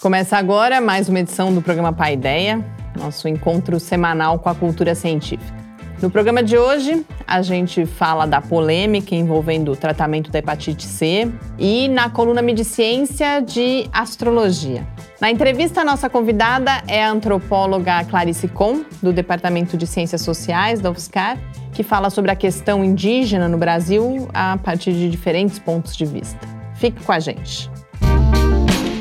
Começa agora mais uma edição do programa Pai Ideia, nosso encontro semanal com a cultura científica. No programa de hoje, a gente fala da polêmica envolvendo o tratamento da hepatite C e na coluna Mediciência de astrologia. Na entrevista, a nossa convidada é a antropóloga Clarice Com, do Departamento de Ciências Sociais da UFSCar, que fala sobre a questão indígena no Brasil a partir de diferentes pontos de vista. Fique com a gente.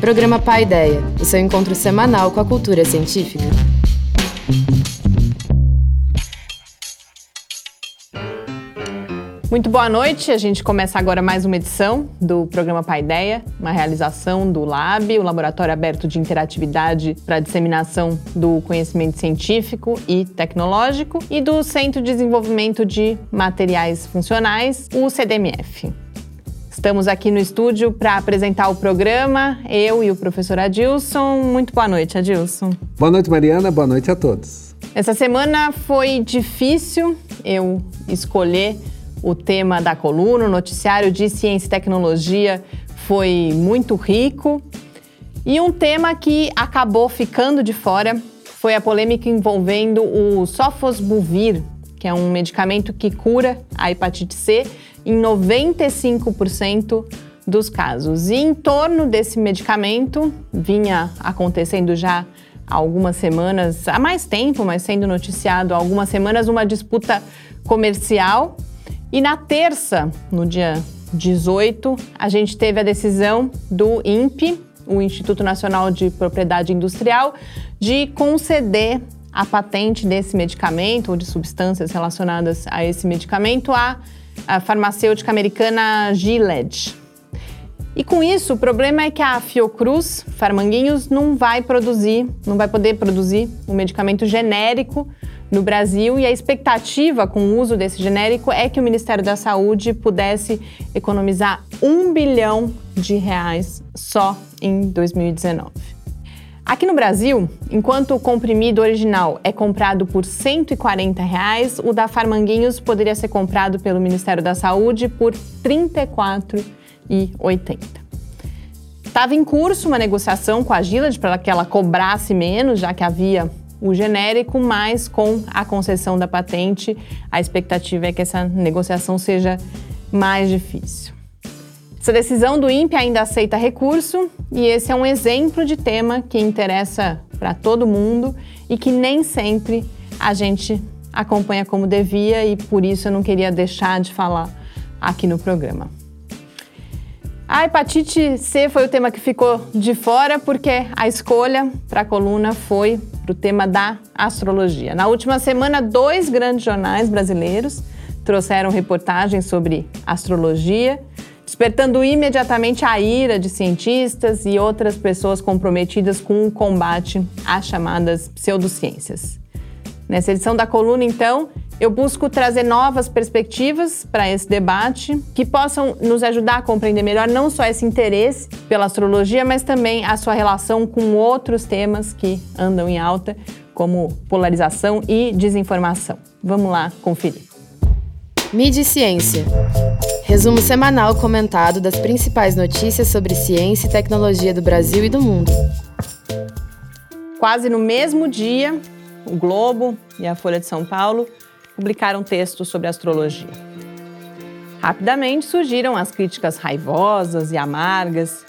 Programa Pai Ideia, o seu encontro semanal com a cultura científica. Muito boa noite. A gente começa agora mais uma edição do programa Pai Ideia, uma realização do LAB, o Laboratório Aberto de Interatividade para Disseminação do Conhecimento Científico e Tecnológico, e do Centro de Desenvolvimento de Materiais Funcionais, o CDMF. Estamos aqui no estúdio para apresentar o programa, eu e o professor Adilson. Muito boa noite, Adilson. Boa noite, Mariana. Boa noite a todos. Essa semana foi difícil eu escolher o tema da coluna, o noticiário de ciência e tecnologia foi muito rico. E um tema que acabou ficando de fora foi a polêmica envolvendo o Sofosbuvir, que é um medicamento que cura a hepatite C em 95% dos casos. E em torno desse medicamento vinha acontecendo já há algumas semanas, há mais tempo, mas sendo noticiado há algumas semanas, uma disputa comercial. E na terça, no dia 18, a gente teve a decisão do INPE, o Instituto Nacional de Propriedade Industrial, de conceder a patente desse medicamento ou de substâncias relacionadas a esse medicamento à a farmacêutica americana Gilead. E com isso, o problema é que a Fiocruz Farmanguinhos não vai produzir, não vai poder produzir um medicamento genérico no Brasil e a expectativa com o uso desse genérico é que o Ministério da Saúde pudesse economizar um bilhão de reais só em 2019. Aqui no Brasil, enquanto o comprimido original é comprado por 140 reais, o da Farmanguinhos poderia ser comprado pelo Ministério da Saúde por R$ 34,80. Estava em curso uma negociação com a Gilad para que ela cobrasse menos, já que havia o genérico, mas com a concessão da patente, a expectativa é que essa negociação seja mais difícil. Essa decisão do INPE ainda aceita recurso e esse é um exemplo de tema que interessa para todo mundo e que nem sempre a gente acompanha como devia e por isso eu não queria deixar de falar aqui no programa. A hepatite C foi o tema que ficou de fora porque a escolha para a coluna foi para o tema da astrologia. Na última semana, dois grandes jornais brasileiros trouxeram reportagens sobre astrologia despertando imediatamente a ira de cientistas e outras pessoas comprometidas com o combate às chamadas pseudociências. Nessa edição da coluna, então, eu busco trazer novas perspectivas para esse debate que possam nos ajudar a compreender melhor não só esse interesse pela astrologia, mas também a sua relação com outros temas que andam em alta, como polarização e desinformação. Vamos lá conferir. Mídia e Ciência. Resumo semanal comentado das principais notícias sobre ciência e tecnologia do Brasil e do mundo. Quase no mesmo dia, o Globo e a Folha de São Paulo publicaram textos sobre astrologia. Rapidamente surgiram as críticas raivosas e amargas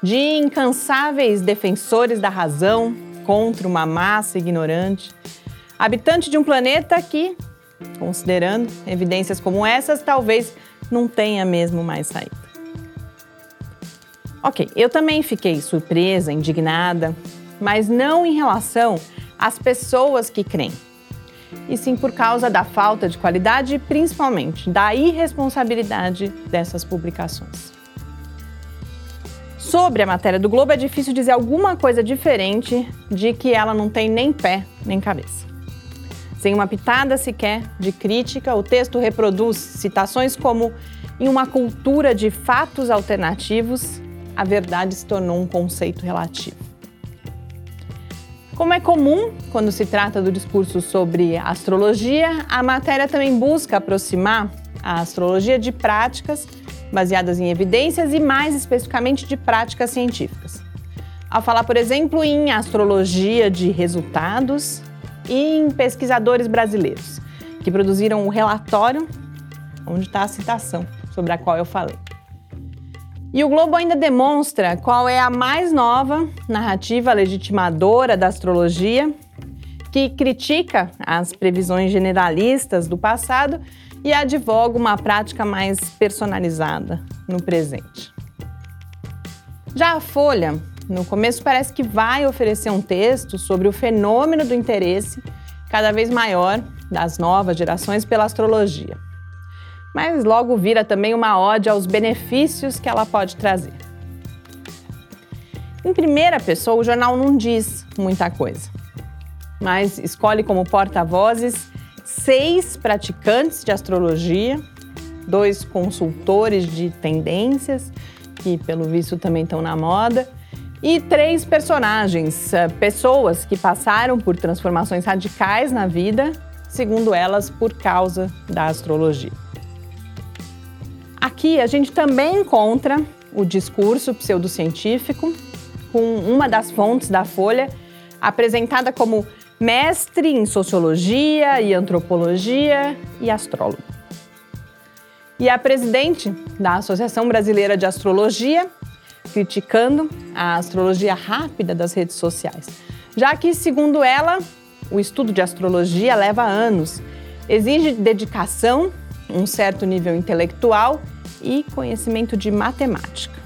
de incansáveis defensores da razão contra uma massa ignorante, habitante de um planeta que, considerando evidências como essas, talvez não tenha mesmo mais saída. Ok, eu também fiquei surpresa, indignada, mas não em relação às pessoas que creem, e sim por causa da falta de qualidade e principalmente da irresponsabilidade dessas publicações. Sobre a matéria do Globo, é difícil dizer alguma coisa diferente de que ela não tem nem pé nem cabeça. Sem uma pitada sequer de crítica, o texto reproduz citações como: em uma cultura de fatos alternativos, a verdade se tornou um conceito relativo. Como é comum quando se trata do discurso sobre astrologia, a matéria também busca aproximar a astrologia de práticas baseadas em evidências e, mais especificamente, de práticas científicas. Ao falar, por exemplo, em astrologia de resultados em pesquisadores brasileiros, que produziram o um relatório onde está a citação sobre a qual eu falei. E o Globo ainda demonstra qual é a mais nova narrativa legitimadora da astrologia, que critica as previsões generalistas do passado e advoga uma prática mais personalizada no presente. Já a Folha, no começo, parece que vai oferecer um texto sobre o fenômeno do interesse cada vez maior das novas gerações pela astrologia. Mas logo vira também uma ode aos benefícios que ela pode trazer. Em primeira pessoa, o jornal não diz muita coisa, mas escolhe como porta-vozes seis praticantes de astrologia, dois consultores de tendências, que pelo visto também estão na moda, e três personagens, eh, pessoas que passaram por transformações radicais na vida, segundo elas, por causa da astrologia. Aqui a gente também encontra o discurso pseudocientífico, com uma das fontes da Folha apresentada como mestre em sociologia e antropologia e astrólogo. E a presidente da Associação Brasileira de Astrologia, criticando a astrologia rápida das redes sociais, já que, segundo ela, o estudo de astrologia leva anos, exige dedicação, um certo nível intelectual e conhecimento de matemática.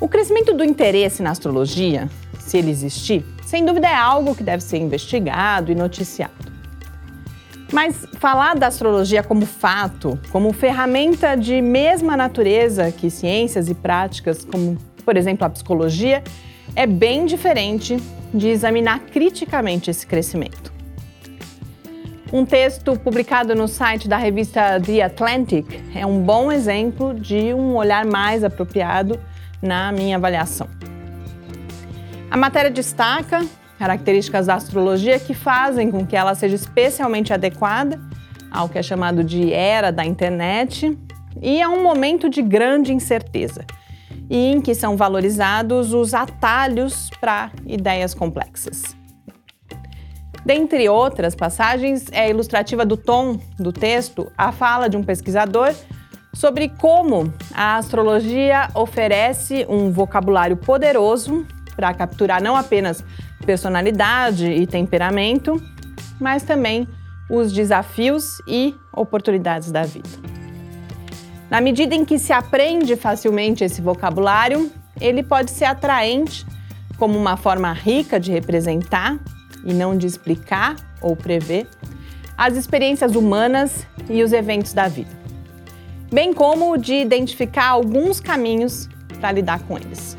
O crescimento do interesse na astrologia, se ele existir, sem dúvida é algo que deve ser investigado e noticiado. Mas falar da astrologia como fato, como ferramenta de mesma natureza que ciências e práticas, como, por exemplo, a psicologia, é bem diferente de examinar criticamente esse crescimento. Um texto publicado no site da revista The Atlantic é um bom exemplo de um olhar mais apropriado na minha avaliação. A matéria destaca características da astrologia que fazem com que ela seja especialmente adequada ao que é chamado de era da internet e a um momento de grande incerteza, e em que são valorizados os atalhos para ideias complexas. Dentre outras passagens, é ilustrativa do tom do texto a fala de um pesquisador sobre como a astrologia oferece um vocabulário poderoso para capturar não apenas personalidade e temperamento, mas também os desafios e oportunidades da vida. Na medida em que se aprende facilmente esse vocabulário, ele pode ser atraente como uma forma rica de representar e não de explicar ou prever as experiências humanas e os eventos da vida, bem como de identificar alguns caminhos para lidar com eles.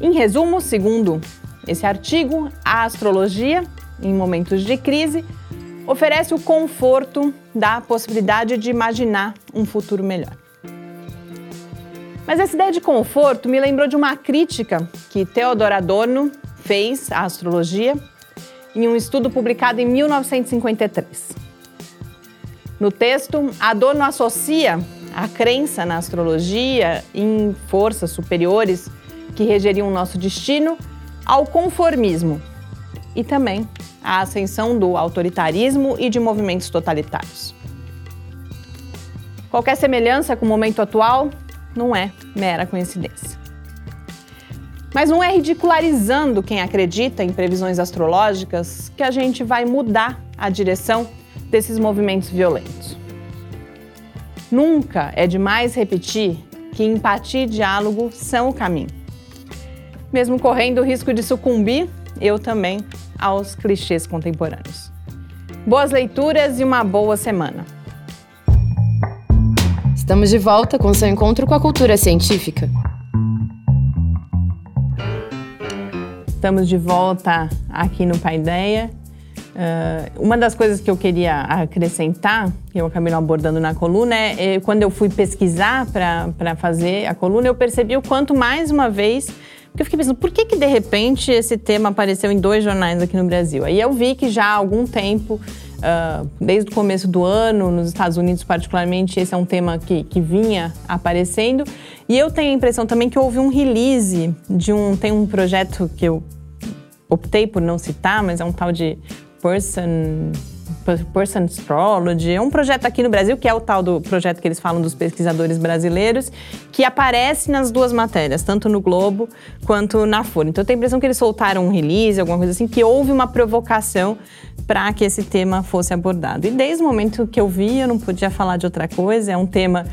Em resumo, segundo esse artigo, a astrologia, em momentos de crise, oferece o conforto da possibilidade de imaginar um futuro melhor. Mas essa ideia de conforto me lembrou de uma crítica que Theodor Adorno fez à astrologia em um estudo publicado em 1953. No texto, Adorno associa a crença na astrologia em forças superiores que regeriam o nosso destino, ao conformismo e também à ascensão do autoritarismo e de movimentos totalitários. Qualquer semelhança com o momento atual não é mera coincidência. Mas não é ridicularizando quem acredita em previsões astrológicas que a gente vai mudar a direção desses movimentos violentos. Nunca é demais repetir que empatia e diálogo são o caminho mesmo correndo o risco de sucumbir, eu também, aos clichês contemporâneos. Boas leituras e uma boa semana! Estamos de volta com seu encontro com a cultura científica. Estamos de volta aqui no Paideia. Uh, uma das coisas que eu queria acrescentar, que eu acabei não abordando na coluna, é, é quando eu fui pesquisar para fazer a coluna, eu percebi o quanto, mais uma vez, porque eu fiquei pensando, por que, que de repente esse tema apareceu em dois jornais aqui no Brasil? Aí eu vi que já há algum tempo Uh, desde o começo do ano, nos Estados Unidos particularmente, esse é um tema que, que vinha aparecendo. E eu tenho a impressão também que houve um release de um. Tem um projeto que eu optei por não citar, mas é um tal de Person Person Astrology, é um projeto aqui no Brasil, que é o tal do projeto que eles falam dos pesquisadores brasileiros, que aparece nas duas matérias, tanto no Globo quanto na Folha. Então eu tenho a impressão que eles soltaram um release, alguma coisa assim, que houve uma provocação para que esse tema fosse abordado. E desde o momento que eu vi, eu não podia falar de outra coisa, é um tema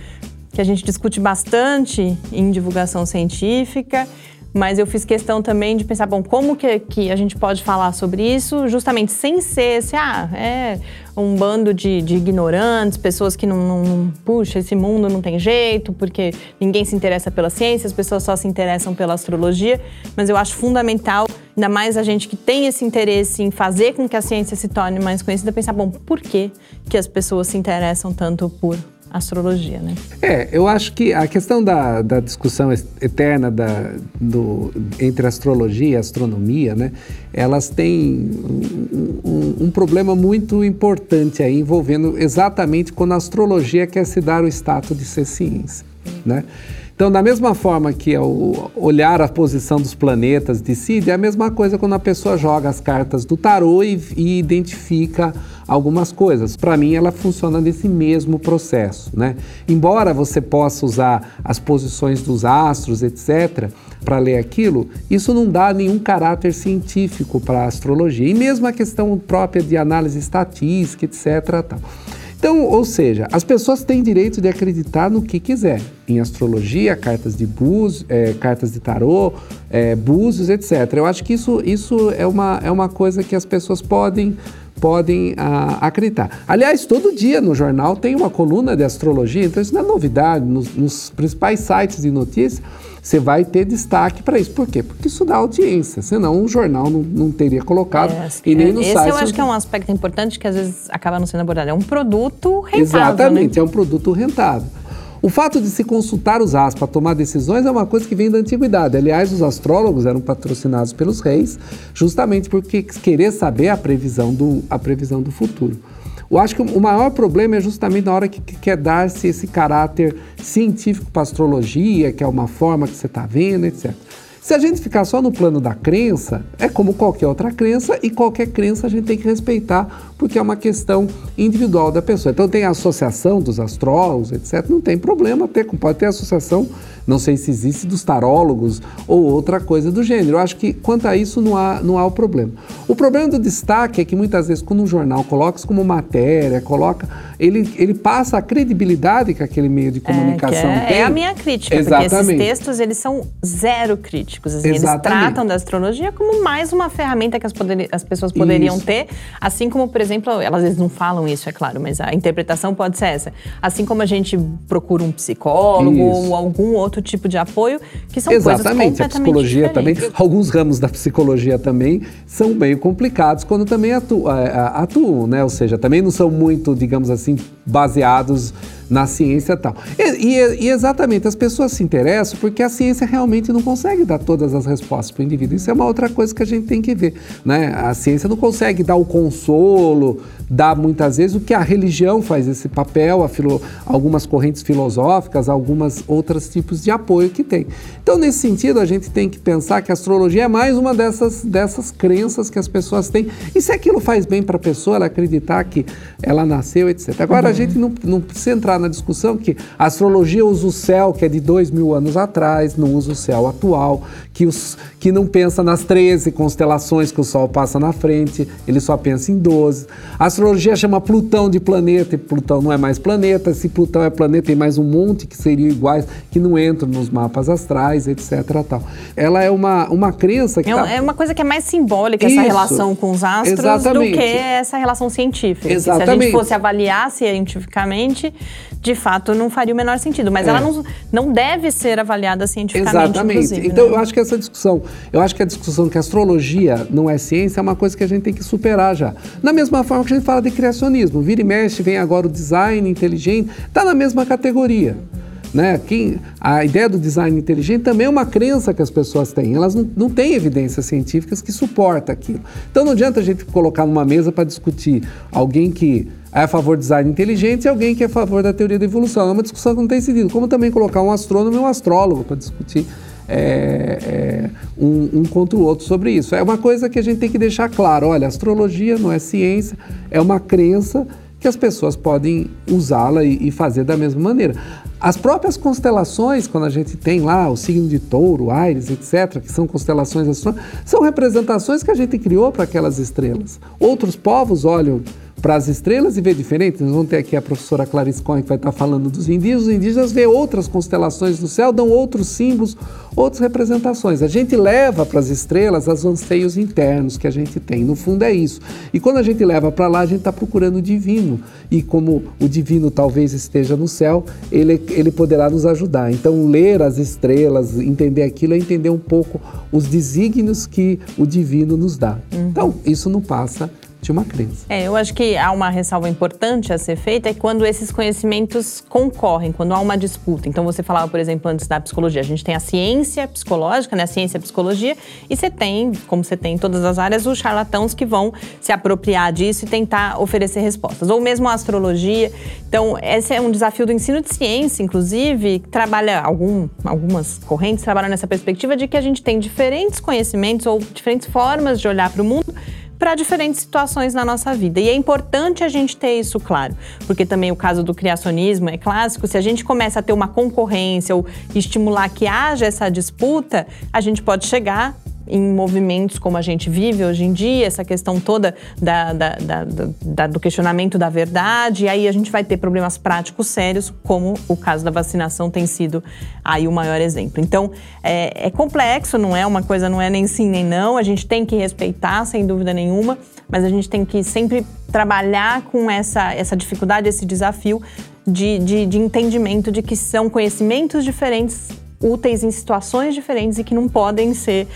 que a gente discute bastante em divulgação científica mas eu fiz questão também de pensar, bom, como que, que a gente pode falar sobre isso justamente sem ser esse, ah, é um bando de, de ignorantes, pessoas que não, não, puxa, esse mundo não tem jeito, porque ninguém se interessa pela ciência, as pessoas só se interessam pela astrologia, mas eu acho fundamental, ainda mais a gente que tem esse interesse em fazer com que a ciência se torne mais conhecida, pensar, bom, por que, que as pessoas se interessam tanto por astrologia, né? É, eu acho que a questão da, da discussão eterna da, do, entre astrologia e astronomia, né, elas têm um, um, um, problema muito importante aí envolvendo exatamente quando a astrologia quer se dar o status de ser ciência, né? Então, da mesma forma que é o olhar a posição dos planetas decide, é a mesma coisa quando a pessoa joga as cartas do tarô e, e identifica algumas coisas. Para mim, ela funciona nesse mesmo processo, né? Embora você possa usar as posições dos astros, etc., para ler aquilo, isso não dá nenhum caráter científico para a astrologia. E mesmo a questão própria de análise estatística, etc. Tal. Então, ou seja, as pessoas têm direito de acreditar no que quiser, em astrologia, cartas de búzios, é, cartas de tarô, é, búzios, etc. Eu acho que isso, isso é, uma, é uma coisa que as pessoas podem podem ah, acreditar. Aliás, todo dia no jornal tem uma coluna de astrologia, então isso não é novidade. Nos, nos principais sites de notícias, você vai ter destaque para isso. Por quê? Porque isso dá audiência, senão o jornal não, não teria colocado é, e nem no esse site. Esse eu acho que é um aspecto importante que às vezes acaba não sendo abordado. É um produto rentável. Exatamente, né? é um produto rentável. O fato de se consultar os astros para tomar decisões é uma coisa que vem da antiguidade. Aliás, os astrólogos eram patrocinados pelos reis justamente porque querer saber a previsão do, a previsão do futuro. Eu acho que o maior problema é justamente na hora que, que quer dar-se esse caráter científico para astrologia, que é uma forma que você está vendo, etc. Se a gente ficar só no plano da crença, é como qualquer outra crença e qualquer crença a gente tem que respeitar porque é uma questão individual da pessoa. Então tem a associação dos astrólogos, etc. Não tem problema ter, pode ter associação, não sei se existe dos tarólogos ou outra coisa do gênero. Eu acho que quanto a isso não há, não há o problema. O problema do destaque é que muitas vezes quando um jornal coloca isso como matéria, coloca, ele, ele passa a credibilidade que aquele meio de comunicação é, é tem. É a minha crítica, Exatamente. porque esses textos eles são zero críticos. Assim, eles tratam da astrologia como mais uma ferramenta que as, poder, as pessoas poderiam isso. ter, assim como, por exemplo, elas às vezes não falam isso, é claro, mas a interpretação pode ser essa. Assim como a gente procura um psicólogo isso. ou algum outro tipo de apoio, que são Exatamente, a psicologia diferentes. também, alguns ramos da psicologia também são meio complicados quando também atuam, atuam, né? Ou seja, também não são muito, digamos assim, baseados na ciência tal. E, e, e, exatamente, as pessoas se interessam porque a ciência realmente não consegue dar todas as respostas para o indivíduo. Isso é uma outra coisa que a gente tem que ver. Né? A ciência não consegue dar o consolo, dar muitas vezes o que a religião faz esse papel, filo, algumas correntes filosóficas, algumas outros tipos de apoio que tem. Então, nesse sentido, a gente tem que pensar que a astrologia é mais uma dessas, dessas crenças que as pessoas têm. E se aquilo faz bem para a pessoa, ela acreditar que ela nasceu, etc. Agora, uhum. a gente não, não precisa entrar na discussão que a astrologia usa o céu, que é de dois mil anos atrás, não usa o céu atual, que, os, que não pensa nas 13 constelações que o Sol passa na frente, ele só pensa em 12. A astrologia chama Plutão de planeta, e Plutão não é mais planeta. Se Plutão é planeta, tem mais um monte que seriam iguais, que não entram nos mapas astrais, etc. Tal. Ela é uma, uma crença que. É, tá... é uma coisa que é mais simbólica, Isso, essa relação com os astros, exatamente. do que essa relação científica. Exatamente. Se a gente fosse avaliar cientificamente, de fato não faria o menor sentido. Mas é. ela não, não deve ser avaliada cientificamente. Exatamente. Então né? eu acho que essa discussão, eu acho que a discussão que a astrologia não é ciência é uma coisa que a gente tem que superar já. Na mesma forma que a gente fala de criacionismo, vira e mexe, vem agora o design inteligente, está na mesma categoria. Né? Quem, a ideia do design inteligente também é uma crença que as pessoas têm. Elas não, não têm evidências científicas que suportam aquilo. Então não adianta a gente colocar numa mesa para discutir alguém que é a favor do design inteligente e alguém que é a favor da teoria da evolução. É uma discussão que não tem sentido. Como também colocar um astrônomo e um astrólogo para discutir é, é, um, um, contra o outro sobre isso. É uma coisa que a gente tem que deixar claro. Olha, astrologia não é ciência, é uma crença que as pessoas podem usá-la e, e, fazer da mesma maneira. As próprias constelações, quando a gente tem lá o signo de touro, Ares, etc., que são constelações astronômicas, são representações que a gente criou para aquelas estrelas. Outros povos olham para as estrelas e vê diferente. Nós vamos ter aqui a professora Clarice Cohen que vai estar falando dos indígenas. Os indígenas vê outras constelações do céu, dão outros símbolos, outras representações. A gente leva para as estrelas os anseios internos que a gente tem. No fundo é isso. E quando a gente leva para lá, a gente está procurando o divino. E como o divino talvez esteja no céu, ele, ele poderá nos ajudar. Então, ler as estrelas, entender aquilo, é entender um pouco os desígnios que o divino nos dá. Uhum. Então, isso não passa de uma crença. É, eu acho que há uma ressalva importante a ser feita é quando esses conhecimentos concorrem, quando há uma disputa. Então você falava, por exemplo, antes da psicologia, a gente tem a ciência psicológica, né, a ciência a psicologia, e você tem, como você tem em todas as áreas, os charlatãos que vão se apropriar disso e tentar oferecer respostas, ou mesmo a astrologia. Então, esse é um desafio do ensino de ciência, inclusive, que trabalha algum, algumas correntes trabalham nessa perspectiva de que a gente tem diferentes conhecimentos ou diferentes formas de olhar para o mundo para diferentes situações na nossa vida. E é importante a gente ter isso claro, porque também o caso do criacionismo é clássico. Se a gente começa a ter uma concorrência ou estimular que haja essa disputa, a gente pode chegar em movimentos como a gente vive hoje em dia, essa questão toda da, da, da, do questionamento da verdade, e aí a gente vai ter problemas práticos sérios, como o caso da vacinação tem sido aí o maior exemplo. Então, é, é complexo, não é uma coisa, não é nem sim nem não, a gente tem que respeitar, sem dúvida nenhuma, mas a gente tem que sempre trabalhar com essa, essa dificuldade, esse desafio de, de, de entendimento de que são conhecimentos diferentes úteis em situações diferentes e que não podem ser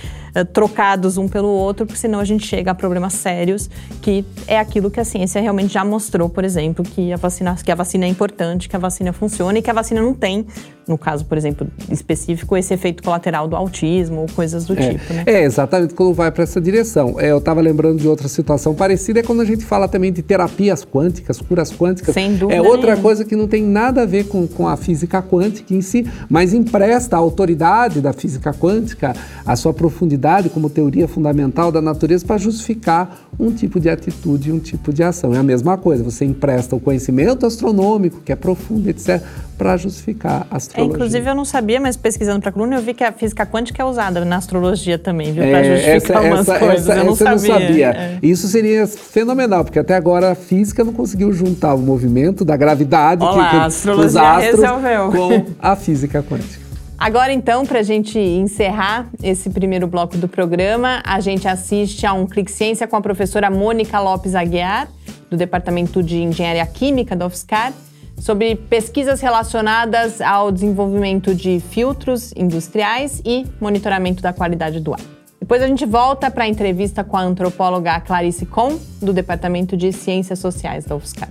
uh, trocados um pelo outro, porque senão a gente chega a problemas sérios, que é aquilo que a ciência realmente já mostrou, por exemplo, que a vacina, que a vacina é importante, que a vacina funciona e que a vacina não tem, no caso, por exemplo, específico, esse efeito colateral do autismo ou coisas do é, tipo, né? É, exatamente quando vai para essa direção. É, eu estava lembrando de outra situação parecida, é quando a gente fala também de terapias quânticas, curas quânticas. Sem dúvida. É outra nenhuma. coisa que não tem nada a ver com, com a física quântica em si, mas empresta a autoridade da física quântica, a sua profundidade como teoria fundamental da natureza para justificar um tipo de atitude e um tipo de ação. É a mesma coisa, você empresta o conhecimento astronômico, que é profundo, etc., para justificar a astrologia. É, inclusive, eu não sabia, mas pesquisando para a coluna, eu vi que a física quântica é usada na astrologia também, viu? Para é, justificar essa, umas essa, coisas. Essa, eu não sabia. Não sabia. É. Isso seria fenomenal, porque até agora a física não conseguiu juntar o movimento da gravidade Olá, que, que, a astrologia os astros resolveu. com a física quântica. Agora, então, para a gente encerrar esse primeiro bloco do programa, a gente assiste a um Clique Ciência com a professora Mônica Lopes Aguiar, do Departamento de Engenharia Química da UFSCar, sobre pesquisas relacionadas ao desenvolvimento de filtros industriais e monitoramento da qualidade do ar. Depois a gente volta para a entrevista com a antropóloga Clarice Kohn, do Departamento de Ciências Sociais da UFSCar.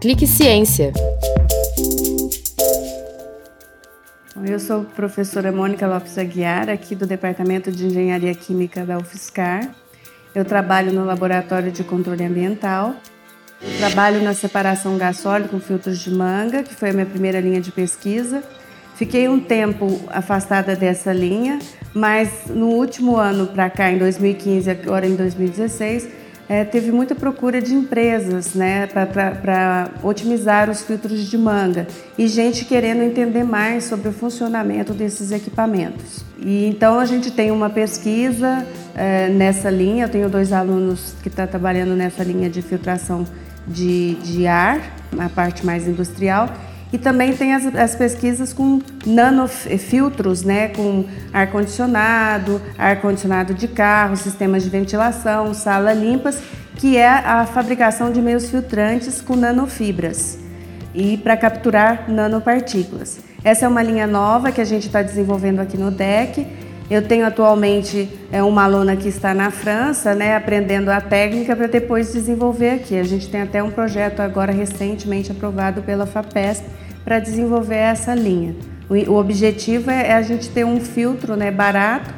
Clique Ciência. Eu sou a professora Mônica Lopes Aguiar, aqui do Departamento de Engenharia Química da UFSCar. Eu trabalho no Laboratório de Controle Ambiental. Eu trabalho na separação gasóleo com filtros de manga, que foi a minha primeira linha de pesquisa. Fiquei um tempo afastada dessa linha, mas no último ano para cá, em 2015 agora em 2016, é, teve muita procura de empresas né, para otimizar os filtros de manga e gente querendo entender mais sobre o funcionamento desses equipamentos. E então a gente tem uma pesquisa é, nessa linha, eu tenho dois alunos que estão tá trabalhando nessa linha de filtração de, de ar, a parte mais industrial, e também tem as, as pesquisas com nanofiltros, né, com ar-condicionado, ar-condicionado de carro, sistemas de ventilação, sala limpas, que é a fabricação de meios filtrantes com nanofibras. e para capturar nanopartículas. Essa é uma linha nova que a gente está desenvolvendo aqui no DEC. Eu tenho atualmente é, uma aluna que está na França, né, aprendendo a técnica para depois desenvolver aqui. A gente tem até um projeto agora recentemente aprovado pela FAPESP para desenvolver essa linha. O, objetivo é, é, a gente ter um filtro né, barato,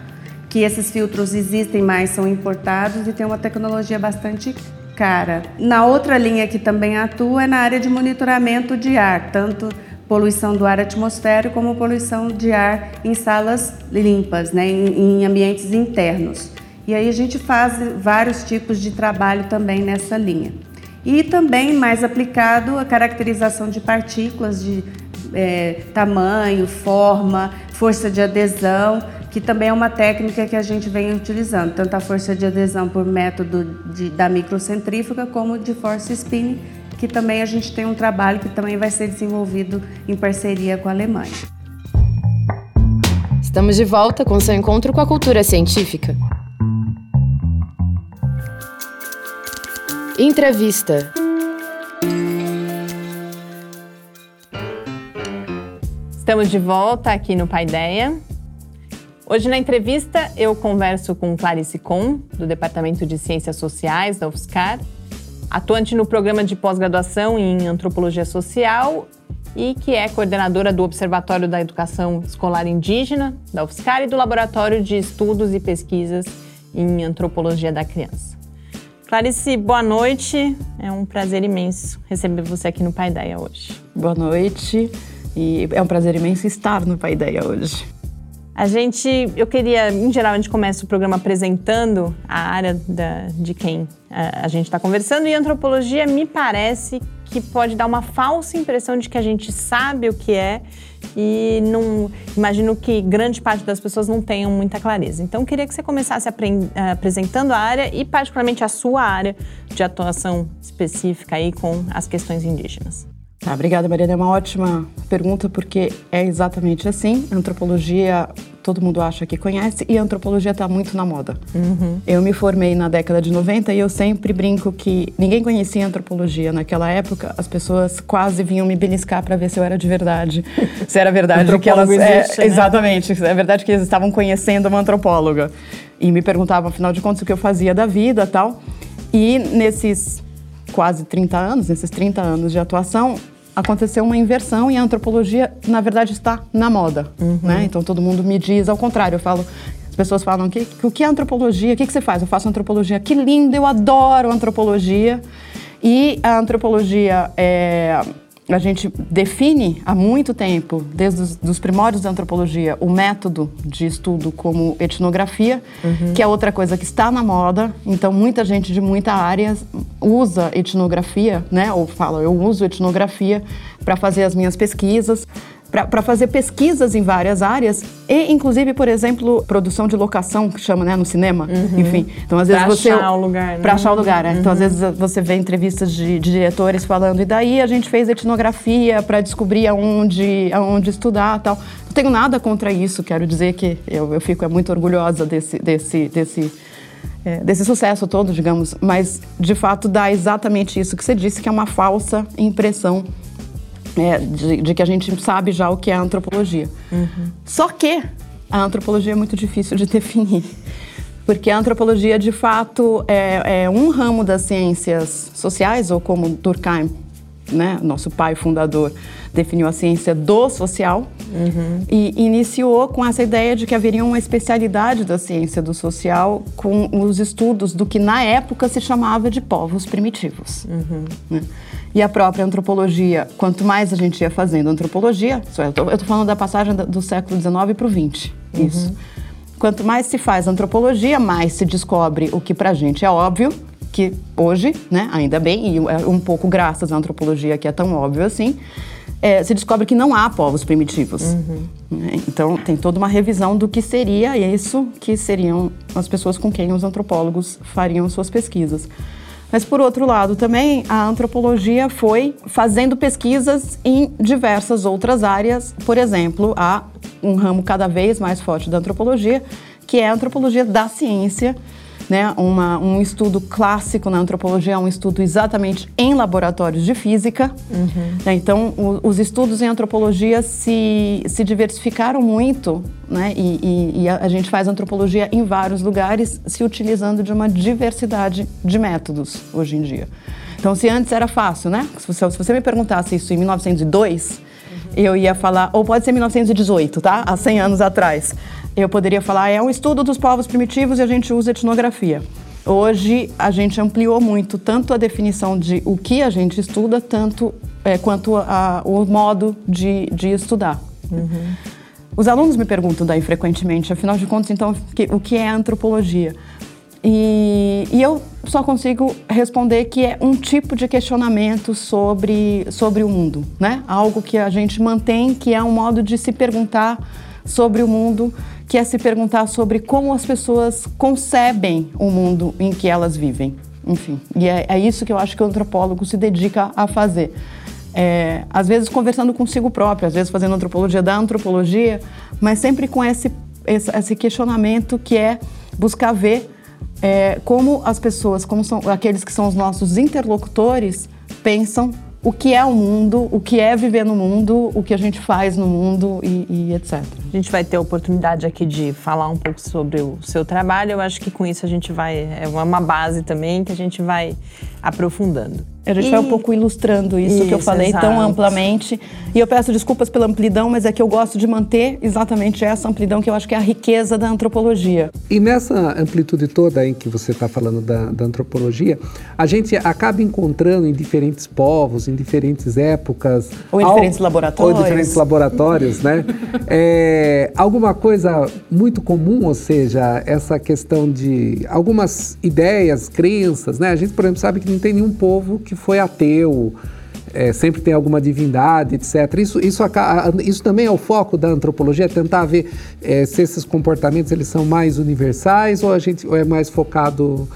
que esses filtros existem, mas são importados e tem uma tecnologia bastante cara. Na outra linha que também atua é na área de monitoramento de ar, tanto poluição do ar atmosférico como poluição de ar em salas limpas, né, em, em ambientes internos. E aí a gente faz vários tipos de trabalho também nessa linha. E também mais aplicado a caracterização de partículas de é, tamanho, forma, força de adesão que também é uma técnica que a gente vem utilizando, tanto a força de adesão por método de, da microcentrífuga como de force spinning, que também a gente tem um trabalho que também vai ser desenvolvido em parceria com a Alemanha. Estamos de volta com seu encontro com a cultura científica. Entrevista. Estamos de volta aqui no Paideia. Hoje na entrevista eu converso com Clarice Com, do Departamento de Ciências Sociais da UFSCar, atuante no programa de pós-graduação em Antropologia Social e que é coordenadora do Observatório da Educação Escolar Indígena da UFSCar e do Laboratório de Estudos e Pesquisas em Antropologia da Criança. Clarice, boa noite. É um prazer imenso receber você aqui no Paideia hoje. Boa noite e é um prazer imenso estar no Paideia hoje. A gente, eu queria, em geral, a gente começa o programa apresentando a área da, de quem a, a gente está conversando e antropologia me parece que pode dar uma falsa impressão de que a gente sabe o que é e não imagino que grande parte das pessoas não tenham muita clareza. Então, queria que você começasse apresentando a área e particularmente a sua área de atuação específica aí com as questões indígenas. Tá, obrigada, Mariana. É uma ótima pergunta, porque é exatamente assim. Antropologia, todo mundo acha que conhece, e a antropologia está muito na moda. Uhum. Eu me formei na década de 90 e eu sempre brinco que ninguém conhecia antropologia naquela época. As pessoas quase vinham me beliscar para ver se eu era de verdade. se era verdade que elas. Existe, é, né? Exatamente. É verdade que eles estavam conhecendo uma antropóloga. E me perguntavam, afinal de contas, o que eu fazia da vida tal. E nesses quase 30 anos, nesses 30 anos de atuação, aconteceu uma inversão e a antropologia, na verdade, está na moda. Uhum. Né? Então todo mundo me diz ao contrário. Eu falo, as pessoas falam que o que é antropologia? O que, que você faz? Eu faço antropologia. Que lindo, eu adoro antropologia. E a antropologia é a gente define há muito tempo, desde os dos primórdios da antropologia, o método de estudo como etnografia, uhum. que é outra coisa que está na moda. Então, muita gente de muita área usa etnografia, né? Ou fala, eu uso etnografia para fazer as minhas pesquisas para fazer pesquisas em várias áreas e inclusive por exemplo produção de locação que chama né no cinema uhum. enfim então às vezes pra você achar o lugar né? para achar o lugar né? uhum. então às vezes você vê entrevistas de, de, diretores falando e daí a gente fez etnografia para descobrir aonde aonde estudar tal não tenho nada contra isso quero dizer que eu, eu fico é muito orgulhosa desse desse desse é, desse sucesso todo, digamos, mas de fato dá exatamente isso que você disse, que é uma falsa impressão é, de, de, que a gente sabe já o que é a antropologia. Uhum. Só que a antropologia é muito difícil de definir. Porque a antropologia, de fato, é, é um ramo das ciências sociais, ou como Durkheim, né, nosso pai fundador, definiu a ciência do social, uhum. e iniciou com essa ideia de que haveria uma especialidade da ciência do social com os estudos do que na época se chamava de povos primitivos. Uhum. Né? E a própria antropologia, quanto mais a gente ia fazendo antropologia, eu estou falando da passagem do século XIX para o XX, uhum. isso. Quanto mais se faz antropologia, mais se descobre o que para a gente é óbvio, que hoje, né, ainda bem, e é um pouco graças à antropologia que é tão óbvio assim, é, se descobre que não há povos primitivos. Uhum. Né? Então, tem toda uma revisão do que seria isso que seriam as pessoas com quem os antropólogos fariam suas pesquisas. Mas, por outro lado, também a antropologia foi fazendo pesquisas em diversas outras áreas. Por exemplo, há um ramo cada vez mais forte da antropologia, que é a antropologia da ciência, Né? Uma, um estudo clássico na antropologia é um estudo exatamente em laboratórios de física. Uhum. Né? Então, o, os estudos em antropologia se, se diversificaram muito, né? e, e, e a, gente faz antropologia em vários lugares, se utilizando de uma diversidade de métodos hoje em dia. Então, se antes era fácil, né? Se você, se você me perguntasse isso em 1902, eu ia falar, ou pode ser 1918, tá? Há 100 anos atrás. Eu poderia falar, é um estudo dos povos primitivos e a gente usa etnografia. Hoje a gente ampliou muito tanto a definição de o que a gente estuda, tanto é, quanto a, o modo de, de estudar. Uhum. Os alunos me perguntam daí frequentemente, afinal de contas, então, que, o que é antropologia? E, e, eu só consigo responder que é um tipo de questionamento sobre, sobre o mundo, né? Algo que a gente mantém, que é um modo de se perguntar sobre o mundo, que é se perguntar sobre como as pessoas concebem o mundo em que elas vivem. Enfim, e é, é isso que eu acho que o antropólogo se dedica a fazer. É, às vezes conversando consigo próprio, às vezes fazendo antropologia da antropologia, mas sempre com esse, esse, esse questionamento que é buscar ver é, como as pessoas, como são aqueles que são os nossos interlocutores, pensam o que é o mundo, o que é viver no mundo, o que a gente faz no mundo e, e, etc. A gente vai ter a oportunidade aqui de falar um pouco sobre o seu trabalho. Eu acho que com isso a gente vai. É uma base também que a gente vai aprofundando. A gente e... vai um pouco ilustrando isso, isso que eu falei exato. tão amplamente. E eu peço desculpas pela amplidão, mas é que eu gosto de manter exatamente essa amplidão, que eu acho que é a riqueza da antropologia. E nessa amplitude toda em que você está falando da, da, antropologia, a gente acaba encontrando em diferentes povos, em diferentes épocas. Ou em ao, diferentes laboratórios. Ou em diferentes laboratórios, né? É, alguma coisa muito comum, ou seja, essa questão de algumas ideias, crenças, né? A gente, por exemplo, sabe que não tem nenhum povo que foi ateu, é, sempre tem alguma divindade, etc. Isso, isso, isso também é o foco da antropologia, é tentar ver é, se esses comportamentos eles são mais universais ou a gente ou é mais focado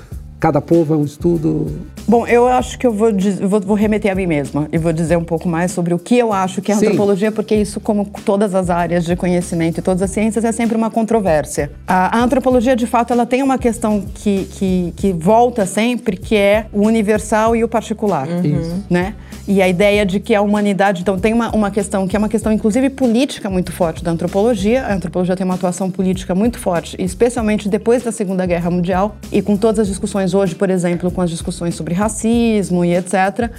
cada povo é um estudo? Bom, eu acho que eu vou, vou, vou, remeter a mim mesma e vou dizer um pouco mais sobre o que eu acho que é antropologia, porque isso, como todas as áreas de conhecimento e todas as ciências, é sempre uma controvérsia. A, a antropologia, de fato, ela tem uma questão que, que, que, volta sempre, que é o universal e o particular, uhum. né? E a ideia de que a humanidade, então tem uma, uma questão que é uma questão inclusive política muito forte da antropologia. A antropologia tem uma atuação política muito forte, especialmente depois da Segunda Guerra Mundial e com todas as discussões hoje, por exemplo, com as discussões sobre racismo e etc.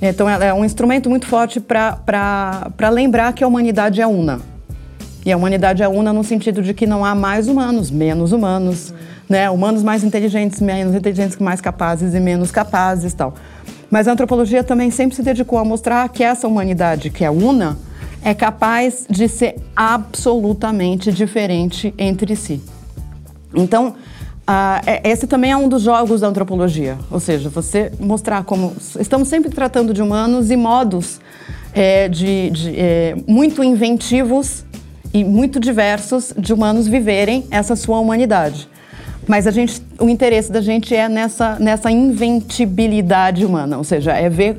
Então ela é um instrumento muito forte para lembrar que a humanidade é una. E a humanidade é una no sentido de que não há mais humanos, menos humanos, né? Humanos mais inteligentes, menos inteligentes, mais capazes e menos capazes, tal. Mas a antropologia também sempre se dedicou a mostrar que essa humanidade, que é una, é capaz de ser absolutamente diferente entre si. Então, uh, esse também é um dos jogos da antropologia, ou seja, você mostrar como estamos sempre tratando de humanos e modos é, de, de é, muito inventivos e muito diversos de humanos viverem essa sua humanidade. Mas a gente, o interesse da gente é nessa, nessa inventibilidade humana, ou seja, é ver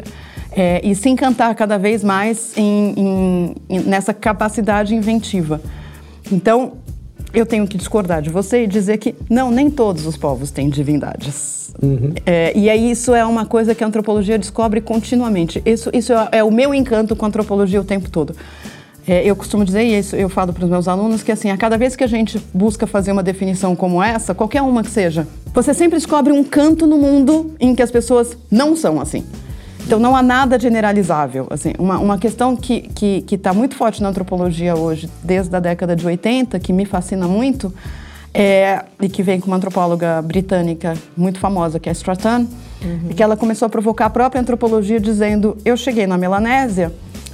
é, e se encantar cada vez mais em, em, nessa capacidade inventiva. Então, eu tenho que discordar de você e dizer que não, nem todos os povos têm divindades. Uhum. É, e aí isso é uma coisa que a antropologia descobre continuamente. Isso, isso é, é o meu encanto com a antropologia o tempo todo. É, eu costumo dizer, e isso eu falo para os meus alunos, que assim, a cada vez que a gente busca fazer uma definição como essa, qualquer uma que seja, você sempre descobre um canto no mundo em que as pessoas não são assim. Então não há nada generalizável. Assim, uma, uma questão que está que, que tá muito forte na antropologia hoje, desde a década de 80, que me fascina muito, é, e que vem com uma antropóloga britânica muito famosa, que é Stratton, uhum. e que ela começou a provocar a própria antropologia dizendo: eu cheguei na Melanésia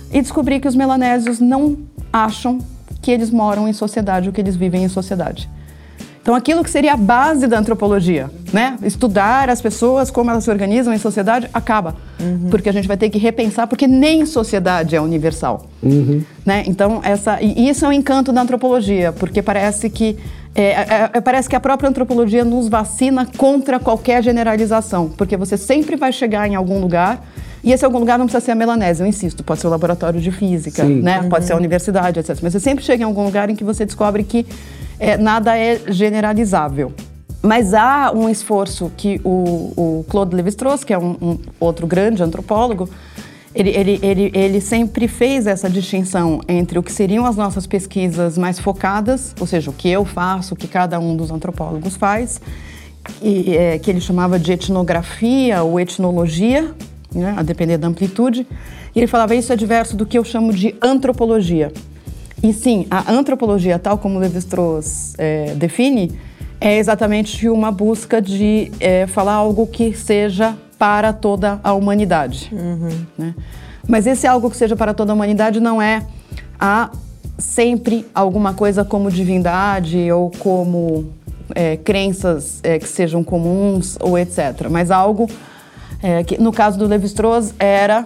e descobri que os melanésios não acham que eles moram em sociedade ou que eles vivem em sociedade. Então, aquilo que seria a base da antropologia, né? Estudar as pessoas, como elas se organizam em sociedade, acaba. Uhum. Porque a gente vai ter que repensar, porque nem sociedade é universal. Uhum. Né? Então, essa, e isso é um encanto da antropologia, porque parece que, é, é, é, parece que a própria antropologia nos vacina contra qualquer generalização, porque você sempre vai chegar em algum lugar e esse algum lugar não precisa ser a Melanésia, eu insisto, pode ser o laboratório de física, né? Uhum. Pode ser a universidade, etc. Mas você sempre chega em algum lugar em que você descobre que é, nada é generalizável. mas há um esforço que o, o Claude Lévi-Strauss, que é um, um, outro grande antropólogo, ele, ele, ele, ele sempre fez essa distinção entre o que seriam as nossas pesquisas mais focadas, ou seja, o que eu faço, o que cada um dos antropólogos faz, e, é, que ele chamava de etnografia ou etnologia, né, a depender da amplitude. E ele falava isso é diverso do que eu chamo de antropologia. E sim, a antropologia, tal como Levi-Strauss é, define, é exatamente uma busca de é, falar algo que seja para toda a humanidade. Uhum. Né? Mas esse algo que seja para toda a humanidade não é a sempre alguma coisa como divindade ou como é, crenças é, que sejam comuns ou etc. Mas algo é, que, no caso do Levi-Strauss, era,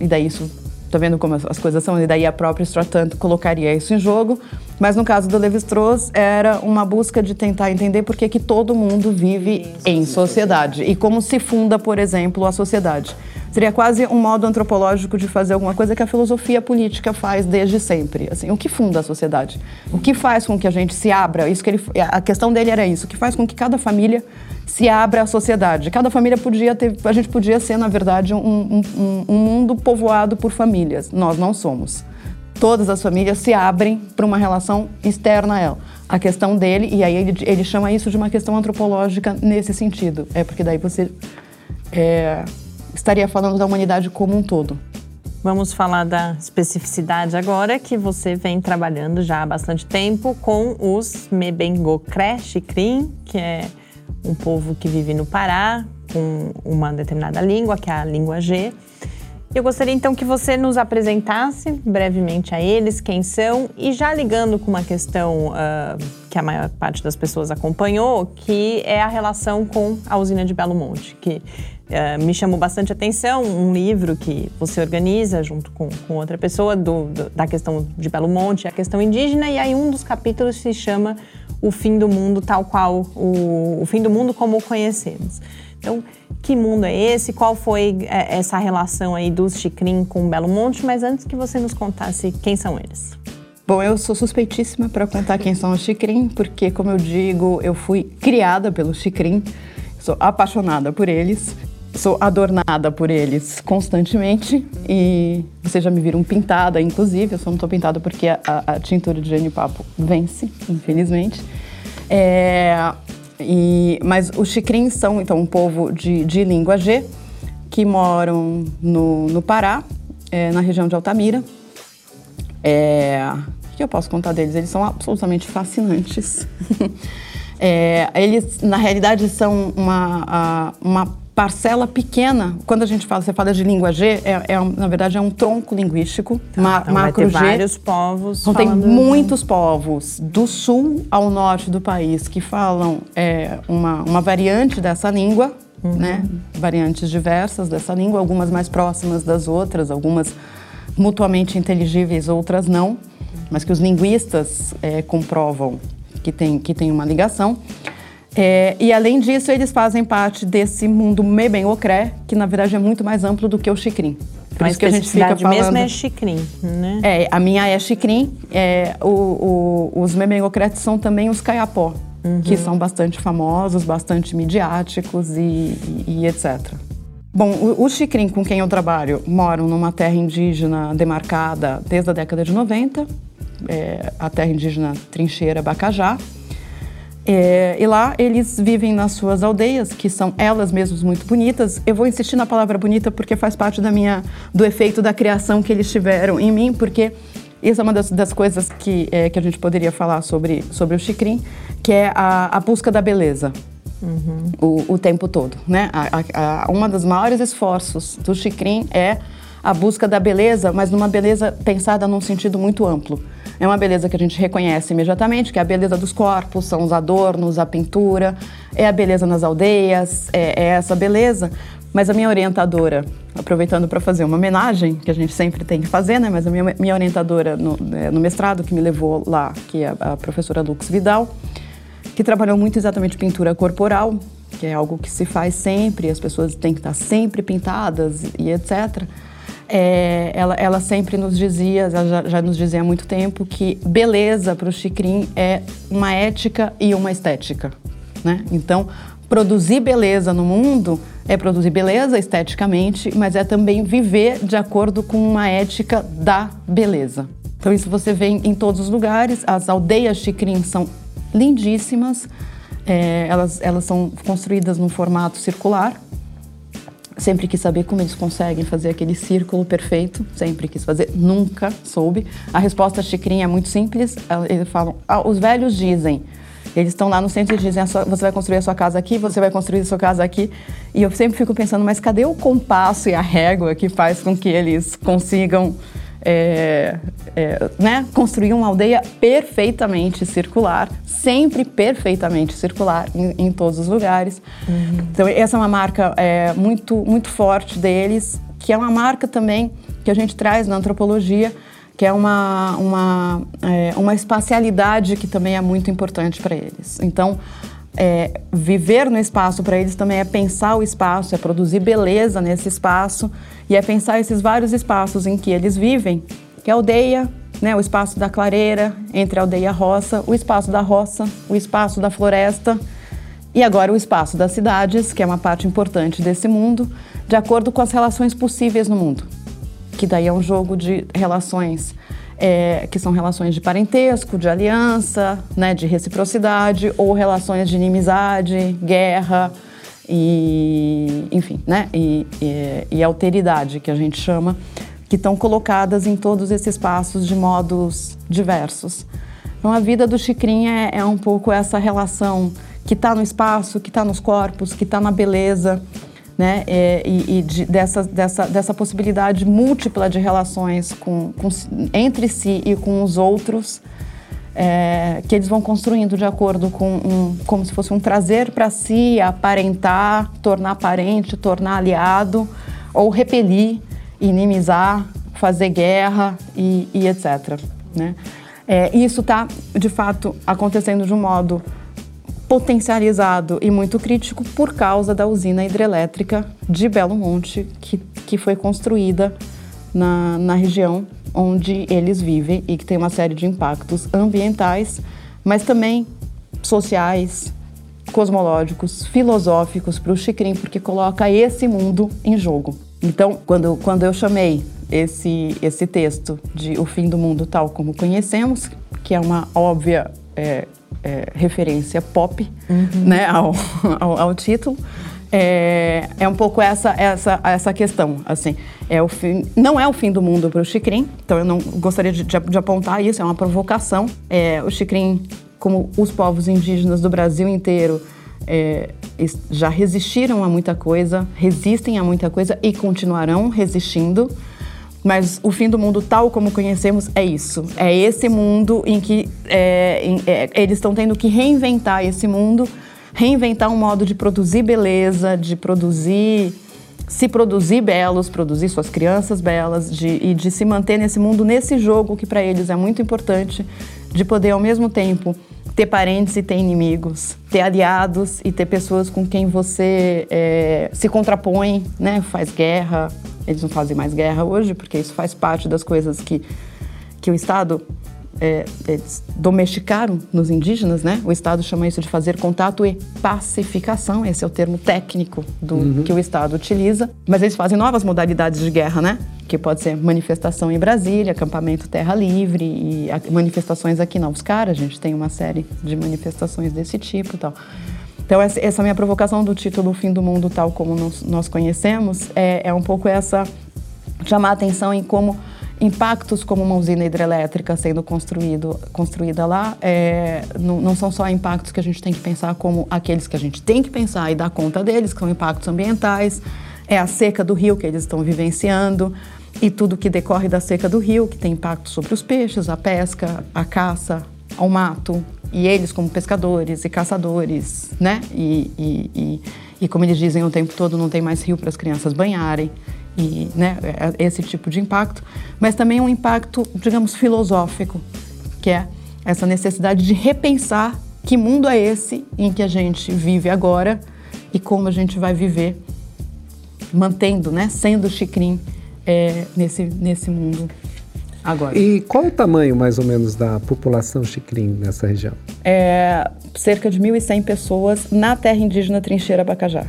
e daí isso Tá vendo como as coisas são? E daí a própria Strattant colocaria isso em jogo. Mas no caso do Levi-Strauss, era uma busca de tentar entender por que, que todo mundo vive em sociedade. E como se funda, por exemplo, a sociedade. Seria quase um modo antropológico de fazer alguma coisa que a filosofia política faz desde sempre. Assim, o que funda a sociedade? O que faz com que a gente se abra? Isso que ele, a questão dele era isso. O que faz com que cada família se abre à sociedade. Cada família podia ter, a gente podia ser, na verdade, um, um, um mundo povoado por famílias. Nós não somos. Todas as famílias se abrem para uma relação externa a ela. A questão dele, e aí ele, ele chama isso de uma questão antropológica nesse sentido. É porque daí você é, estaria falando da humanidade como um todo. Vamos falar da especificidade agora, que você vem trabalhando já há bastante tempo com os Mebengokre Chikrin, que é um povo que vive no Pará, com uma determinada língua, que é a língua G. Eu gostaria então que você nos apresentasse brevemente a eles, quem são, e já ligando com uma questão uh, que a maior parte das pessoas acompanhou, que é a relação com a usina de Belo Monte, que uh, me chamou bastante atenção, um livro que você organiza junto com, com outra pessoa do, do, da questão de Belo Monte, a questão indígena, e aí um dos capítulos se chama o fim do mundo tal qual o, o fim do mundo como o conhecemos. Então, que mundo é esse? Qual foi é, essa relação aí dos Chicrim com Belo Monte? Mas antes que você nos contasse quem são eles. Bom, eu sou suspeitíssima para contar quem são os Chicrim, porque, como eu digo, eu fui criada pelos Chicrim, sou apaixonada por eles sou adornada por eles constantemente e vocês já me viram pintada, inclusive. Eu só não estou pintada porque a, a, tintura de genipapo vence, infelizmente. É, e, mas os chicrins são, então, um povo de, de língua G que moram no, no Pará, é, na região de Altamira. É, o que eu posso contar deles? Eles são absolutamente fascinantes. é, eles, na realidade, são uma, uma parcela pequena, quando a gente fala, você fala de língua G, é, é na verdade é um tronco linguístico, tá, ma, então macro vai ter G. vários povos. Então tem muitos povos do sul ao norte do país que falam é, uma, uma variante dessa língua, uhum. né? Variantes diversas dessa língua, algumas mais próximas das outras, algumas mutuamente inteligíveis, outras não, mas que os linguistas é, comprovam que tem, que tem uma ligação. É, e além disso, eles fazem parte desse mundo Meben Ocré, que na verdade é muito mais amplo do que o Chicrim. Por isso que a gente fica falando. mesmo é Chicrim, né? É, a minha é Chicrim. É, o, o, os Meben Ocré são também os Caiapó, uhum. que são bastante famosos, bastante midiáticos e, e, e etc. Bom, os Chicrim com quem eu trabalho moram numa terra indígena demarcada desde a década de 90, é, a terra indígena Trincheira Bacajá. É, e lá eles vivem nas suas aldeias, que são elas mesmas muito bonitas. Eu vou insistir na palavra bonita porque faz parte da minha, do efeito da criação que eles tiveram em mim, porque isso é uma das, das coisas que, é, que a gente poderia falar sobre, sobre o Chicrim, que é a, a busca da beleza. Uhum. O, o, tempo todo, né? A, a, uma dos maiores esforços do Chicrim é a busca da beleza, mas numa beleza pensada num sentido muito amplo. É uma beleza que a gente reconhece imediatamente, que é a beleza dos corpos, são os adornos, a pintura, é a beleza nas aldeias, é, é essa beleza. Mas a minha orientadora, aproveitando para fazer uma homenagem, que a gente sempre tem que fazer, né? Mas a minha, minha orientadora no, é, no mestrado que me levou lá, que é a, professora Lux Vidal, que trabalhou muito exatamente pintura corporal, que é algo que se faz sempre, as pessoas têm que estar sempre pintadas e etc é, ela, ela, sempre nos dizia, ela já, já, nos dizia há muito tempo, que beleza para o Chicrim é uma ética e uma estética. né? Então, produzir beleza no mundo é produzir beleza esteticamente, mas é também viver de acordo com uma ética da beleza. Então isso você vê em, todos os lugares. As aldeias Chicrin são lindíssimas. É, elas, elas são construídas num formato circular. Sempre quis saber como eles conseguem fazer aquele círculo perfeito. Sempre quis fazer, nunca soube. A resposta Chicrin é muito simples. Eles falam: ah, os velhos dizem eles estão lá no centro e dizem: você vai construir a sua casa aqui, você vai construir a sua casa aqui. E eu sempre fico pensando: mas cadê o compasso e a régua que faz com que eles consigam é, é, né, construir uma aldeia perfeitamente circular, sempre perfeitamente circular em, em todos os lugares. Uhum. Então, essa é uma marca é, muito, muito forte deles, que é uma marca também que a gente traz na antropologia que é uma, uma, é, uma espacialidade que também é muito importante para eles. Então, é, viver no espaço para eles também é pensar o espaço, é produzir beleza nesse espaço e é pensar esses vários espaços em que eles vivem, que é a aldeia, né, o espaço da clareira, entre a aldeia e a roça, o espaço da roça, o espaço da floresta e agora o espaço das cidades, que é uma parte importante desse mundo, de acordo com as relações possíveis no mundo que daí é um jogo de relações é, que são relações de parentesco, de aliança, né, de reciprocidade, ou relações de inimizade, guerra e, enfim, né, e, e, e alteridade, que a gente chama, que estão colocadas em todos esses espaços de modos diversos. Então, a vida do Chicrin é, é um pouco essa relação que está no espaço, que está nos corpos, que está na beleza, né? É, e, e de, dessa, dessa, dessa possibilidade múltipla de relações com, com, entre si e com os outros, é, que eles vão construindo de acordo com um, como se fosse um trazer para si, aparentar, tornar parente, tornar aliado, ou repelir, inimizar, fazer guerra e, e etc. Né? É, isso está, de fato, acontecendo de um modo potencializado e muito crítico por causa da usina hidrelétrica de Belo Monte, que, que foi construída na, na região onde eles vivem e que tem uma série de impactos ambientais, mas também sociais, cosmológicos, filosóficos para o Chicrim, porque coloca esse mundo em jogo. Então, quando, quando eu chamei esse, esse texto de O Fim do Mundo Tal Como Conhecemos, que é uma óbvia é, é, referência pop uhum. né, ao, ao, ao título. É, é, um pouco essa, essa, essa questão, assim, é o fim, não é o fim do mundo para o Chicrin, então eu não gostaria de, de, apontar isso, é uma provocação. É, o Chicrin, como os povos indígenas do Brasil inteiro, é, já resistiram a muita coisa, resistem a muita coisa e continuarão resistindo. Mas o fim do mundo tal como conhecemos é isso. É esse mundo em que é, em, é, eles estão tendo que reinventar esse mundo, reinventar um modo de produzir beleza, de produzir, se produzir belos, produzir suas crianças belas, de, e de se manter nesse mundo, nesse jogo que para eles é muito importante, de poder ao mesmo tempo ter parentes e ter inimigos, ter aliados e ter pessoas com quem você é, se contrapõe, né? faz guerra, eles não fazem mais guerra hoje, porque isso faz parte das coisas que, que o Estado é, eles domesticaram nos indígenas, né? O Estado chama isso de fazer contato e pacificação, esse é o termo técnico do, uhum. que o Estado utiliza. Mas eles fazem novas modalidades de guerra, né? Que pode ser manifestação em Brasília, acampamento Terra Livre e manifestações aqui na UFSCar. A gente tem uma série de manifestações desse tipo e tal. Então, essa, minha provocação do título O Fim do Mundo Tal Como Nós, nós Conhecemos é, é um pouco essa chamar a atenção em como impactos como uma usina hidrelétrica sendo construído, construída lá é, não, não, são só impactos que a gente tem que pensar como aqueles que a gente tem que pensar e dar conta deles, que são impactos ambientais, é a seca do rio que eles estão vivenciando e tudo que decorre da seca do rio, que tem impacto sobre os peixes, a pesca, a caça, ao mato, e eles como pescadores e caçadores, né? E, e, e, e como eles dizem o tempo todo, não tem mais rio para as crianças banharem, e né, é, esse tipo de impacto, mas também um impacto, digamos, filosófico, que é essa necessidade de repensar que mundo é esse em que a gente vive agora e como a gente vai viver, mantendo, né, sendo chicrim é, nesse, nesse mundo agora. E qual o tamanho, mais ou menos, da população xicrim nessa região? É cerca de 1.100 pessoas na terra indígena Trincheira Bacajá.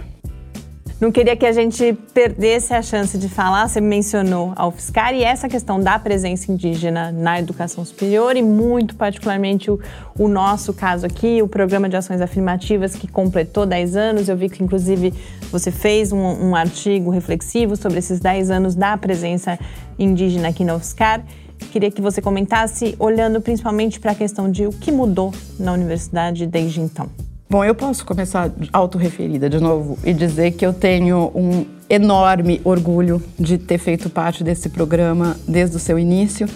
Não queria que a gente perdesse a chance de falar, você mencionou a UFSCar e essa questão da presença indígena na educação superior e muito particularmente o, o nosso caso aqui, o Programa de Ações Afirmativas que completou 10 anos. Eu vi que inclusive você fez um, um artigo reflexivo sobre esses 10 anos da presença indígena aqui na UFSCar. Queria que você comentasse, olhando principalmente para a questão de o que mudou na universidade desde então. Bom, eu posso começar autorreferida de novo e dizer que eu tenho um enorme orgulho de ter feito parte desse programa desde o seu início.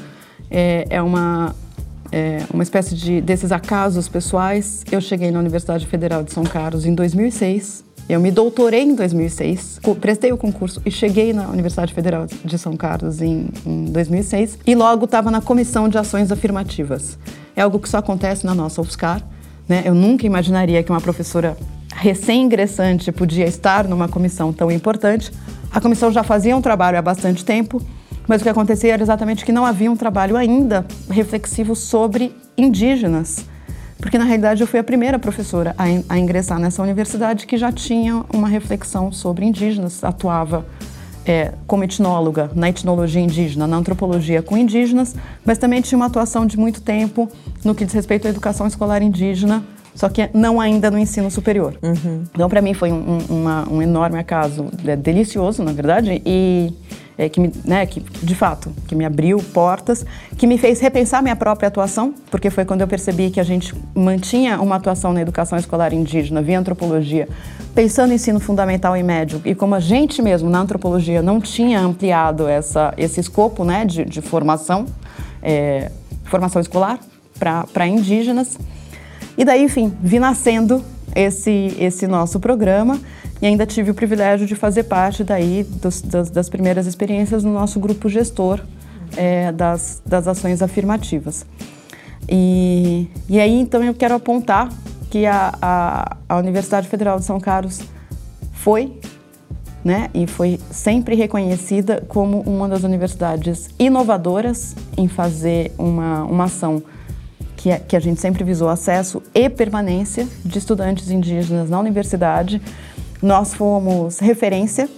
É, é uma, é uma espécie de desses acasos pessoais. Eu cheguei na Universidade Federal de São Carlos em 2006. Eu me doutorei em 2006, prestei o concurso e cheguei na Universidade Federal de São Carlos em, em 2006 e logo estava na comissão de ações afirmativas. É algo que só acontece na nossa UFSCar. Né? Eu nunca imaginaria que uma professora recém-ingressante podia estar numa comissão tão importante. A comissão já fazia um trabalho há bastante tempo, mas o que acontecia era exatamente que não havia um trabalho ainda reflexivo sobre indígenas. Porque, na realidade, eu fui a primeira professora a, in a ingressar nessa universidade que já tinha uma reflexão sobre indígenas, atuava é, como etnóloga na etnologia indígena, na antropologia com indígenas, mas também tinha uma atuação de muito tempo no que diz respeito à educação escolar indígena, só que não ainda no ensino superior. Uhum. Então, para mim, foi um, um, uma, um enorme acaso, é, delicioso, na verdade, e é, que, me, né, que de fato que me abriu portas, que me fez repensar minha própria atuação, porque foi quando eu percebi que a gente mantinha uma atuação na educação escolar indígena via antropologia, pensando em ensino fundamental e médio, e como a gente mesmo na antropologia não tinha ampliado essa, esse escopo né, de, de formação, é, formação escolar para indígenas. E daí, enfim, vi nascendo esse, esse nosso programa e ainda tive o privilégio de fazer parte daí dos, das, das, primeiras experiências no nosso grupo gestor é, das, das ações afirmativas. E, e aí, então, eu quero apontar que a, a, a Universidade Federal de São Carlos foi né, e foi sempre reconhecida como uma das universidades inovadoras em fazer uma, uma ação que, é, que a gente sempre visou acesso e permanência de estudantes indígenas na universidade, nós fomos referência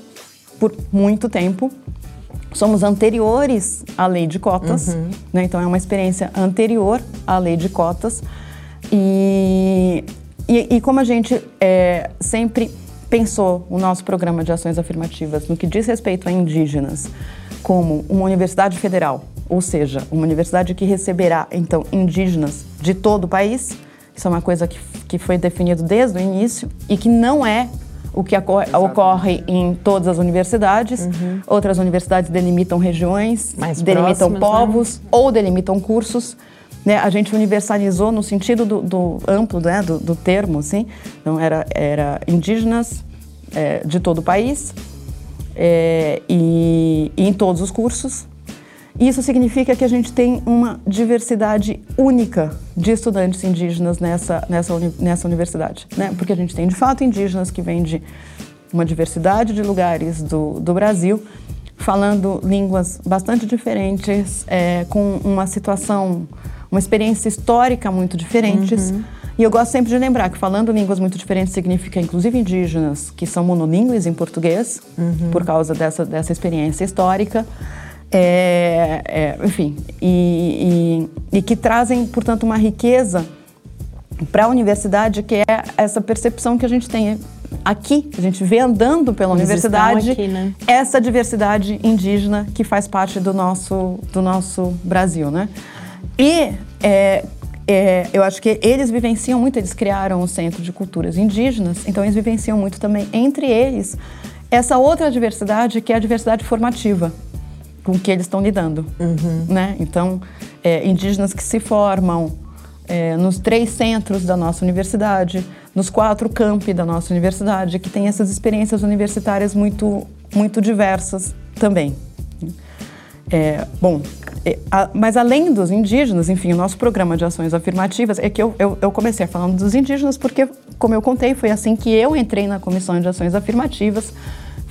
por muito tempo. Somos anteriores à lei de cotas, uhum. né? então é uma experiência anterior à lei de cotas. E, e, e como a gente é, sempre pensou o nosso programa de ações afirmativas no que diz respeito a indígenas como uma universidade federal, ou seja, uma universidade que receberá então indígenas de todo o país. Isso é uma coisa que, que foi definido desde o início e que não é o que ocorre em todas as universidades. Uhum. Outras universidades delimitam regiões, Mais delimitam próximas, né? povos né? ou delimitam cursos. Né? A gente universalizou no sentido do, do amplo né? do, do, termo, assim. Então, era, era indígenas é, de todo o país é, e, e em todos os cursos. Isso significa que a gente tem uma diversidade única de estudantes indígenas nessa, nessa, nessa universidade, né? Porque a gente tem, de fato, indígenas que vêm de uma diversidade de lugares do, do Brasil, falando línguas bastante diferentes, é, com uma situação, uma experiência histórica muito diferentes. Uhum. E eu gosto sempre de lembrar que falando línguas muito diferentes significa, inclusive, indígenas que são monolíngues em português, uhum. por causa dessa, dessa experiência histórica. É, é, enfim, e, e, e, que trazem, portanto, uma riqueza para a universidade, que é essa percepção que a gente tem aqui, a gente vê andando pela Eles universidade, aqui, né? essa diversidade indígena que faz parte do nosso, do nosso Brasil, né? E é, é, eu acho que eles vivenciam muito, eles criaram o Centro de Culturas Indígenas, então eles vivenciam muito também entre eles essa outra diversidade que é a diversidade formativa com que eles estão lidando, uhum. né? Então, é, indígenas que se formam é, nos três centros da nossa universidade, nos quatro campi da nossa universidade, que têm essas experiências universitárias muito, muito diversas também. É, bom, é, a, mas além dos indígenas, enfim, o nosso programa de ações afirmativas é que eu, eu, eu, comecei falando dos indígenas porque, como eu contei, foi assim que eu entrei na comissão de ações afirmativas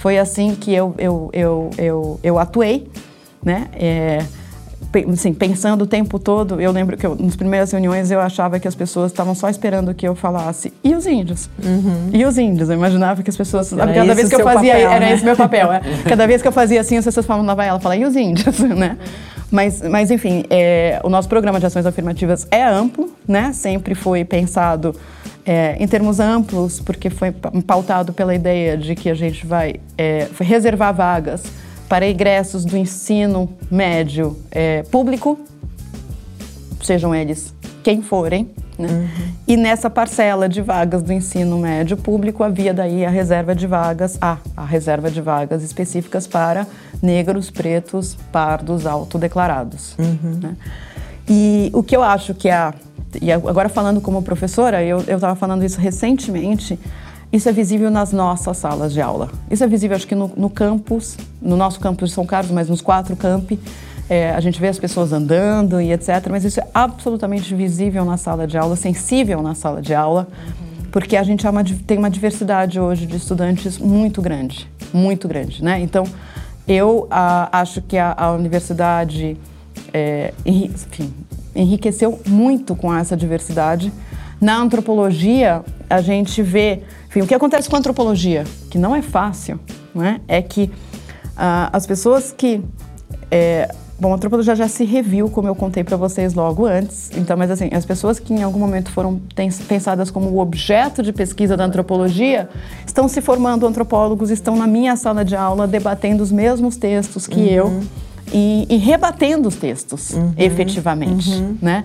foi assim que eu, eu, eu, eu, eu atuei, né? É, assim, pensando o tempo todo, eu lembro que eu, nas primeiras reuniões eu achava que as pessoas estavam só esperando que eu falasse, e os índios? Uhum. E os índios? Eu imaginava que as pessoas. Era cada vez que eu fazia. Papel, era né? esse meu papel. É. Cada vez que eu fazia assim, as pessoas falavam, lá vai ela falar, e os índios? né? Mas, mas enfim, é, o nosso programa de ações afirmativas é amplo, né? Sempre foi pensado é, em termos amplos, porque foi pautado pela ideia de que a gente vai é, reservar vagas para egressos do ensino médio é, público, sejam eles quem forem, né? Uhum. E nessa parcela de vagas do ensino médio público havia daí a reserva de vagas, ah, a reserva de vagas específicas para negros, pretos, pardos, autodeclarados. Uhum. Né? E o que eu acho que a e agora falando como professora, eu estava falando isso recentemente, isso é visível nas nossas salas de aula. Isso é visível, acho que no, no campus, no nosso campus de São Carlos, mas nos quatro campi, é, a gente vê as pessoas andando e etc. Mas isso é absolutamente visível na sala de aula, sensível na sala de aula, uhum. porque a gente uma, tem uma diversidade hoje de estudantes muito grande, muito grande, né? Então, eu a, acho que a, a universidade, é, enfim, enriqueceu muito com essa diversidade. Na antropologia, a gente vê enfim, o que acontece com a antropologia, que não é fácil, né? é que ah, as pessoas que. É, bom, a antropologia já se reviu, como eu contei para vocês logo antes. Então, mas assim, as pessoas que em algum momento foram pensadas como o objeto de pesquisa da antropologia estão se formando antropólogos, estão na minha sala de aula debatendo os mesmos textos que uhum. eu e, e, rebatendo os textos, uhum. efetivamente, uhum. né?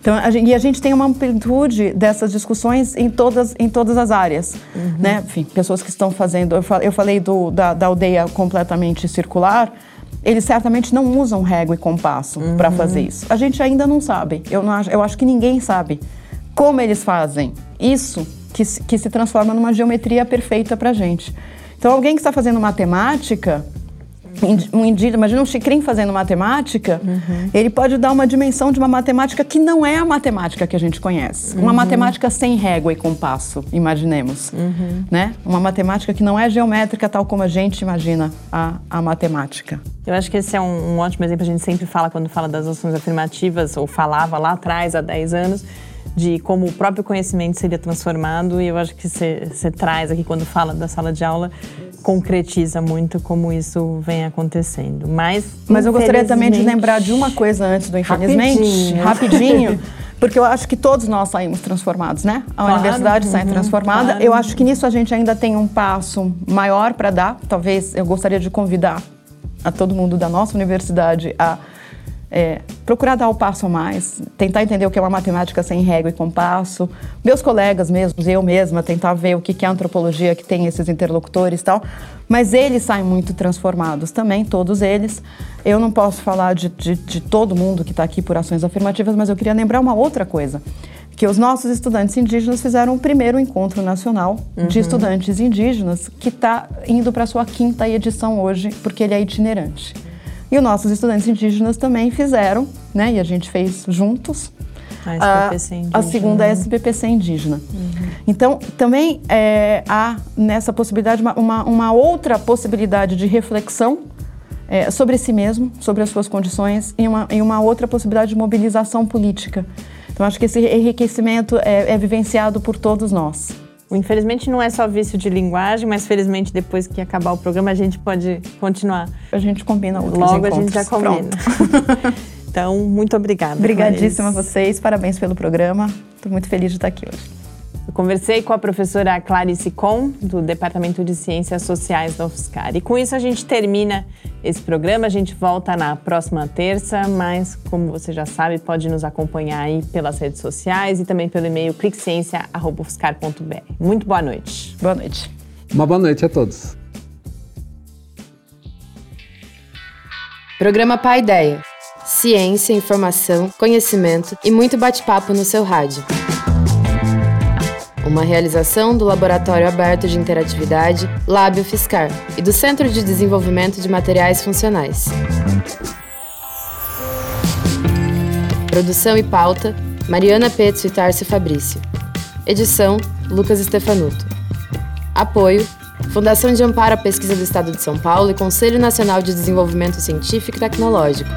Então, a gente, e a gente tem uma amplitude dessas discussões em todas, em todas as áreas. Uhum. Né? Enfim, pessoas que estão fazendo. Eu falei do, da, da aldeia completamente circular. Eles certamente não usam régua e compasso uhum. para fazer isso. A gente ainda não sabe. Eu, não, eu acho que ninguém sabe como eles fazem isso que, que se transforma numa geometria perfeita para a gente. Então, alguém que está fazendo matemática um indígena, imagina um chicrim fazendo matemática, uhum. ele pode dar uma dimensão de uma matemática que não é a matemática que a gente conhece. Uhum. Uma matemática sem régua e compasso, imaginemos. Uhum. Né? Uma matemática que não é geométrica tal como a gente imagina a, a matemática. Eu acho que esse é um, um ótimo exemplo, a gente sempre fala quando fala das ações afirmativas, ou falava lá atrás, há 10 anos, de como o próprio conhecimento seria transformado e eu acho que você traz aqui quando fala da sala de aula concretiza muito como isso vem acontecendo. Mas mas eu gostaria também de lembrar de uma coisa antes do infelizmente, rapidinho, rapidinho porque eu acho que todos nós saímos transformados, né? A claro, universidade uhum, sai transformada. Claro. Eu acho que nisso a gente ainda tem um passo maior para dar. Talvez eu gostaria de convidar a todo mundo da nossa universidade a é, procurar dar o passo a mais, tentar entender o que é uma matemática sem régua e compasso. Meus colegas mesmos, eu mesma, tentar ver o que é a antropologia que tem esses interlocutores e tal. Mas eles saem muito transformados também, todos eles. Eu não posso falar de, de, de todo mundo que está aqui por ações afirmativas, mas eu queria lembrar uma outra coisa que os nossos estudantes indígenas fizeram o primeiro encontro nacional uhum. de estudantes indígenas, que está indo para a sua quinta edição hoje, porque ele é itinerante. E os nossos estudantes indígenas também fizeram, né? E a gente fez juntos a, SPPC indígena. a segunda SPPC indígena. Uhum. Então, também é, há nessa possibilidade uma, uma, uma, outra possibilidade de reflexão é, sobre si mesmo, sobre as suas condições, e uma, e uma outra possibilidade de mobilização política. Então, acho que esse enriquecimento é, é vivenciado por todos nós. Infelizmente não é só vício de linguagem, mas felizmente depois que acabar o programa a gente pode continuar. A gente combina outros Logo encontros. a gente já combina. então, muito obrigada. Obrigadíssima a vocês, parabéns pelo programa. Estou muito feliz de estar aqui hoje. Eu conversei com a professora Clarice Com, do Departamento de Ciências Sociais da UFSCar. E com isso a gente termina esse programa. A gente volta na próxima terça, mas como você já sabe, pode nos acompanhar aí pelas redes sociais e também pelo e-mail cliqueciência.ufscar.br. Muito boa noite. Boa noite. Uma boa noite a todos. Programa Pai Ideia. Ciência, informação, conhecimento e muito bate-papo no seu rádio uma realização do Laboratório Aberto de Interatividade Lábio Fiscar e do Centro de Desenvolvimento de Materiais Funcionais. Produção e pauta: Mariana Petzo e Tarcio Fabrício. Edição: Lucas Stefanuto. Apoio: Fundação de Amparo à Pesquisa do Estado de São Paulo e Conselho Nacional de Desenvolvimento Científico e Tecnológico.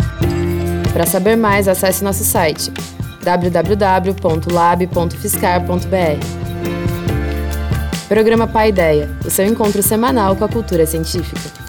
Para saber mais, acesse nosso site www.lab.fiscar.br. Programa Pai Ideia, o seu encontro semanal com a cultura científica.